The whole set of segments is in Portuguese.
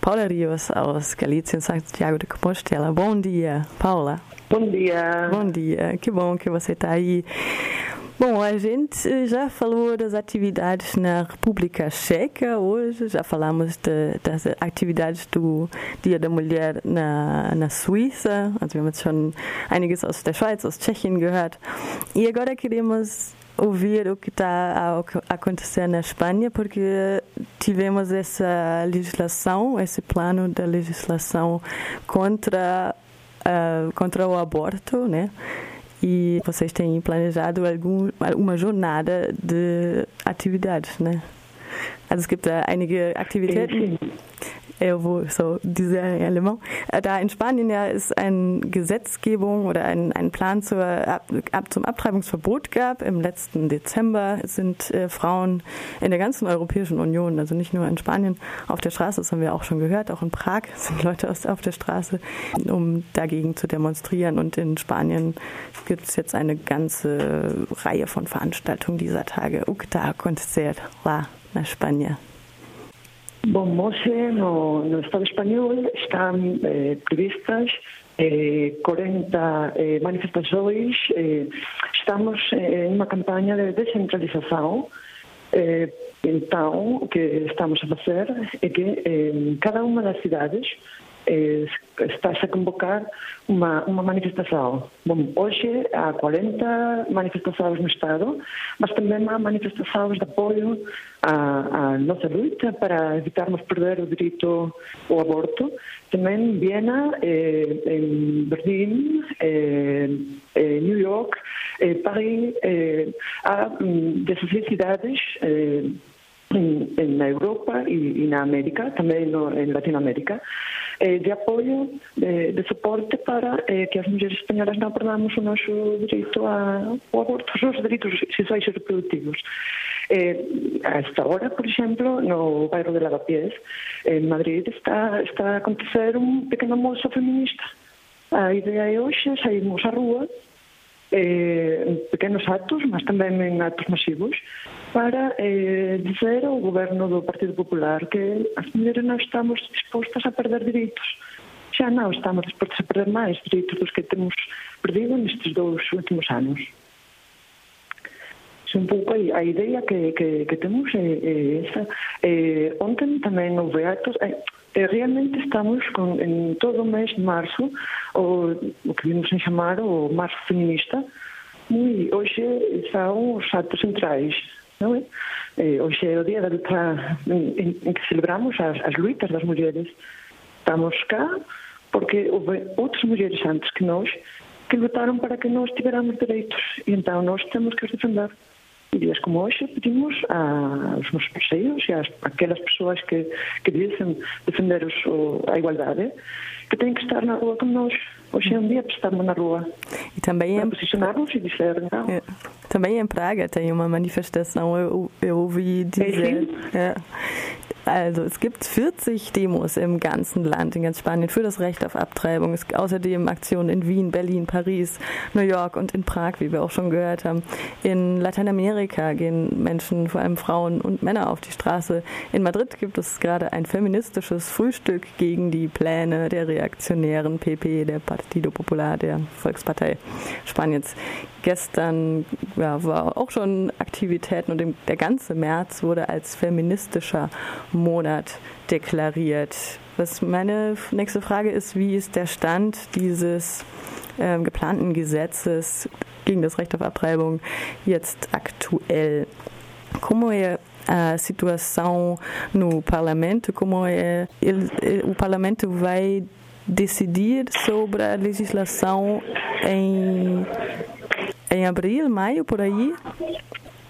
Paula Rios aus Galicien, Santiago de Compostela. Bom dia, Paula. Bom dia. Bom dia, que bom que você está aí. Bom, a gente já falou das atividades na República Checa hoje, já falamos de, das atividades do Dia da Mulher na, na Suíça, also wir haben jetzt schon einiges aus der Schweiz, aus Tschechien gehört. E agora queremos ouvir o que está a acontecer na Espanha, porque tivemos essa legislação, esse plano da legislação contra, uh, contra o aborto, né? E vocês têm planejado algum, uma jornada de atividades, né? Also gibt da einige Aktivitäten. Eu vou so diese Element. Da in Spanien ja es eine Gesetzgebung oder ein, ein Plan zur, ab, zum Abtreibungsverbot gab im letzten Dezember, sind äh, Frauen in der ganzen Europäischen Union, also nicht nur in Spanien, auf der Straße, das haben wir auch schon gehört, auch in Prag sind Leute aus, auf der Straße, um dagegen zu demonstrieren. Und in Spanien gibt es jetzt eine ganze Reihe von Veranstaltungen dieser Tage. Ucta Concert la na España. Bom, hoxe no, no Estado español están eh, previstas eh, 40 eh, manifestações. Eh, estamos eh, en unha campaña de descentralización eh, Então, o que estamos a fazer é que eh, cada uma das cidades eh, estás a convocar uma, uma manifestação. Bom, hoje há 40 manifestações no Estado, mas também há manifestações de apoio à, à nossa luta para evitarmos perder o direito ao aborto. Também em Viena, eh, em Berlim, eh, em New York, eh, Paris, há 16 cidades eh, na Europa e, na América, também no, em Latinoamérica eh, de apoio, de, de soporte para eh, que as mulleres españolas non perdamos o noso direito a, ao aborto, os nosos direitos sexuais e reproductivos. Eh, hasta agora, por exemplo, no bairro de Lavapiés, en Madrid, está, está a acontecer un pequeno mozo feminista. A idea é hoxe, saímos á rúa, eh, pequenos actos, mas tamén en actos masivos, para eh, dizer ao goberno do Partido Popular que as mulheres non estamos dispostas a perder direitos. Xa non estamos dispostas a perder máis direitos dos que temos perdido nestes dous últimos anos. É un pouco a idea que, que, que temos é, é esa. Eh, ontem tamén houve actos... Eh, E realmente estamos con, en todo o mes de marzo, o, o que vimos en chamar o marzo feminista, moi hoxe xa os actos centrais é? Eh, hoxe é o día da luta en que celebramos as, as luitas das mulleres. Estamos cá porque houve outras mulleres antes que nós que lutaron para que nós tiveramos dereitos e então nós temos que os defender. E dias como hoxe pedimos aos nosos parceiros e às, aquelas pessoas que, que dizem defender os, a igualdade que têm que estar na rua com nós. Hoje é um dia para estarmos na rua. E também para posicionarmos e dizer não. É. Também em Praga tem uma manifestação, eu, eu ouvi dizer. É, Also es gibt 40 Demos im ganzen Land, in ganz Spanien, für das Recht auf Abtreibung. Es gibt außerdem Aktionen in Wien, Berlin, Paris, New York und in Prag, wie wir auch schon gehört haben. In Lateinamerika gehen Menschen, vor allem Frauen und Männer, auf die Straße. In Madrid gibt es gerade ein feministisches Frühstück gegen die Pläne der reaktionären PP, der Partido Popular, der Volkspartei Spaniens. Gestern ja, war auch schon Aktivitäten und der ganze März wurde als feministischer Monat deklariert. Was meine nächste Frage ist, wie ist der Stand dieses äh, geplanten Gesetzes gegen das Recht auf Abtreibung jetzt aktuell? Como é a situação no parlamento? Como é ele, o parlamento vai decidir sobre a legislação em, em abril, maio, por aí?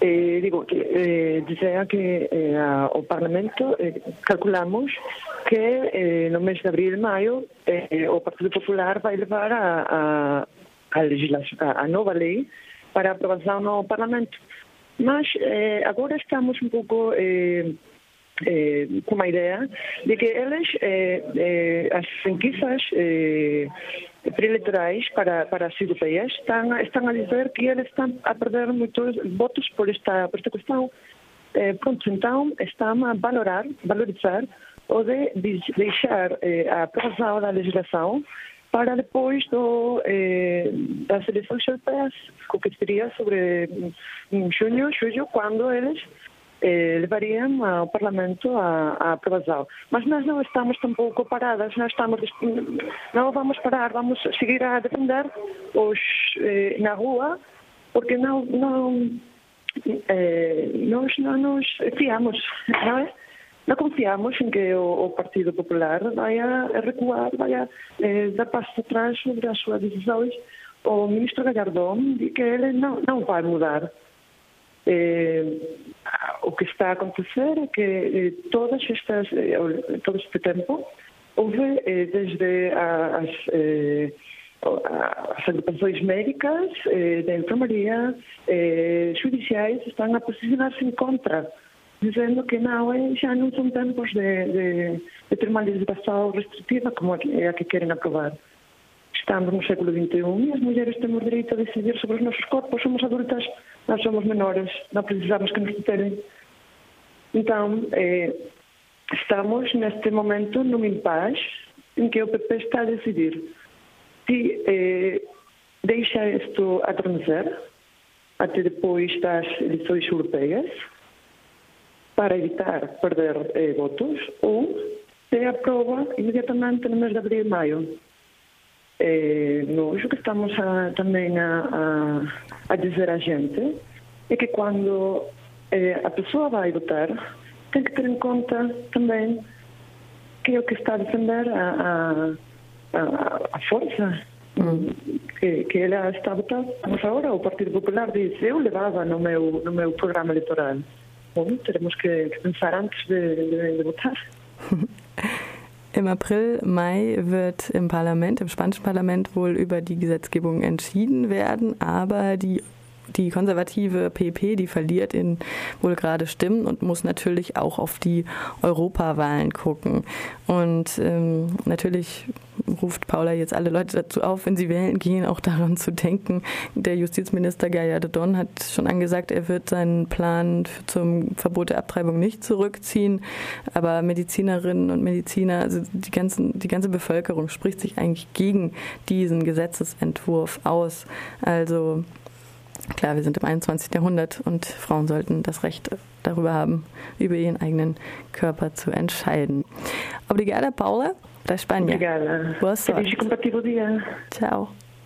Eh, digo, eh, dicea que eh, o Parlamento eh, calculamos que eh, no mes de abril maio eh, o Partido Popular vai levar a, a, a, legislación, a, a nova lei para aprovação no Parlamento. Mas eh, agora estamos un pouco... Eh, eh, com uma ideia de que eles, eh, eh, as enquisas eh, preeleitorais para, para as europeias estão, estão a dizer que eles estão a perder muitos votos por esta, por esta questão. Eh, pronto, então estão a valorar, valorizar ou de deixar aprovada a legislação para depois do, eh, das eleições europeias, que seria sobre junho, julho, quando eles eh, ao Parlamento a, a aprovação. Mas nós não estamos tampouco paradas, nós estamos, não vamos parar, vamos seguir a defender os eh, na rua, porque não, não eh, nós não nos fiamos, não é? Não confiamos em que o, o Partido Popular vai recuar, vai eh, dar passo atrás sobre as suas decisões. O ministro Gallardón diz que ele não, não vai mudar. Eh, o que está a acontecer é que eh, todas estas, eh, todo este tempo houve desde as, as agrupações médicas, da enfermaria, judiciais, estão a posicionar-se em contra dizendo que não, já não são tempos de, de, de ter uma legislação restritiva como é a que querem aprovar. Estamos no século XXI e as mulheres temos direito a decidir sobre os nossos corpos. Somos adultas, nós somos menores, não precisamos que nos tutelem. Então, eh, estamos neste momento num impasse em que o PP está a decidir se eh, deixa isto adormecer até depois das eleições europeias para evitar perder eh, votos ou se aprova imediatamente no mês de abril e maio. Eh, nós o que estamos a, também a, a, a, dizer a gente é que quando eh, a pessoa vai votar tem que ter em conta também que é o que está a defender a, a, força hum. que, que ela está a votar. Mas agora o Partido Popular diz eu levava no meu, no meu programa eleitoral bom, teremos que, que pensar antes de, de, de votar. Im April, Mai wird im Parlament, im spanischen Parlament wohl über die Gesetzgebung entschieden werden, aber die die konservative PP, die verliert in wohl gerade Stimmen und muss natürlich auch auf die Europawahlen gucken. Und ähm, natürlich ruft Paula jetzt alle Leute dazu auf, wenn sie wählen gehen, auch daran zu denken. Der Justizminister Gaillard Don hat schon angesagt, er wird seinen Plan zum Verbot der Abtreibung nicht zurückziehen. Aber Medizinerinnen und Mediziner, also die, ganzen, die ganze Bevölkerung spricht sich eigentlich gegen diesen Gesetzesentwurf aus. Also Klar, wir sind im 21. Jahrhundert und Frauen sollten das Recht darüber haben, über ihren eigenen Körper zu entscheiden. Obrigada, Paula, da Espanha. Obrigada. Boa sorte. Feliz e compatível dia. Tchau.